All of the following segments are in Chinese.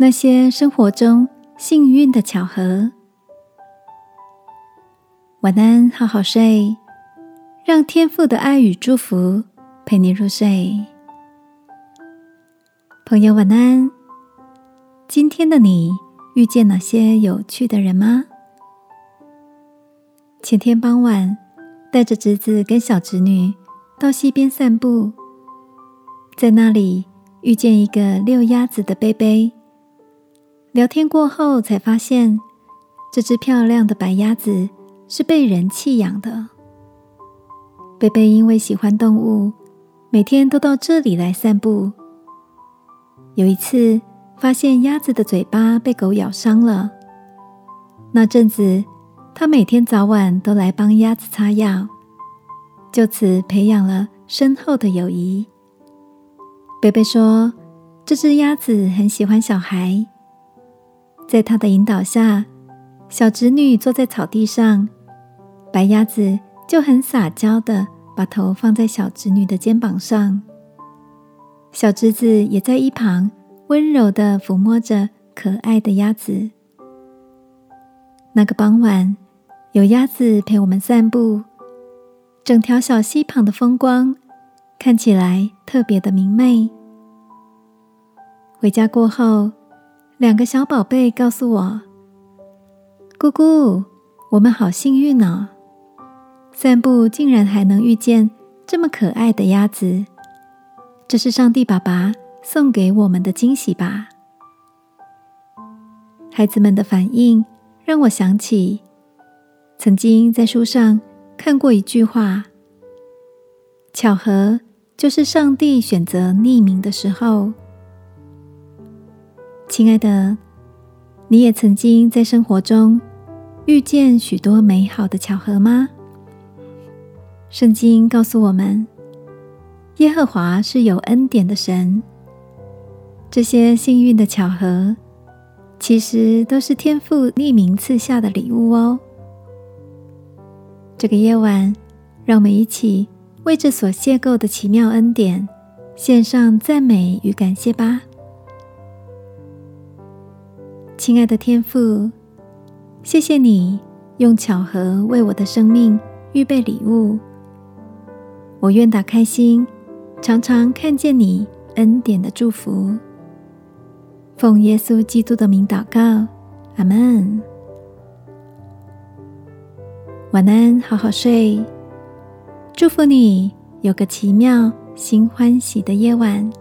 那些生活中幸运的巧合。晚安，好好睡，让天父的爱与祝福陪你入睡。朋友，晚安。今天的你遇见哪些有趣的人吗？前天傍晚，带着侄子跟小侄女到溪边散步，在那里遇见一个遛鸭子的贝贝。聊天过后，才发现这只漂亮的白鸭子是被人弃养的。贝贝因为喜欢动物，每天都到这里来散步。有一次，发现鸭子的嘴巴被狗咬伤了。那阵子，他每天早晚都来帮鸭子擦药，就此培养了深厚的友谊。贝贝说：“这只鸭子很喜欢小孩。”在他的引导下，小侄女坐在草地上，白鸭子就很撒娇的把头放在小侄女的肩膀上，小侄子也在一旁温柔的抚摸着可爱的鸭子。那个傍晚，有鸭子陪我们散步，整条小溪旁的风光看起来特别的明媚。回家过后。两个小宝贝告诉我：“姑姑，我们好幸运呢！散步竟然还能遇见这么可爱的鸭子，这是上帝爸爸送给我们的惊喜吧？”孩子们的反应让我想起曾经在书上看过一句话：“巧合就是上帝选择匿名的时候。”亲爱的，你也曾经在生活中遇见许多美好的巧合吗？圣经告诉我们，耶和华是有恩典的神。这些幸运的巧合，其实都是天父匿名赐下的礼物哦。这个夜晚，让我们一起为这所邂逅的奇妙恩典献上赞美与感谢吧。亲爱的天父，谢谢你用巧合为我的生命预备礼物。我愿打开心，常常看见你恩典的祝福。奉耶稣基督的名祷告，阿门。晚安，好好睡。祝福你有个奇妙、心欢喜的夜晚。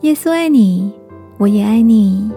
耶稣爱你，我也爱你。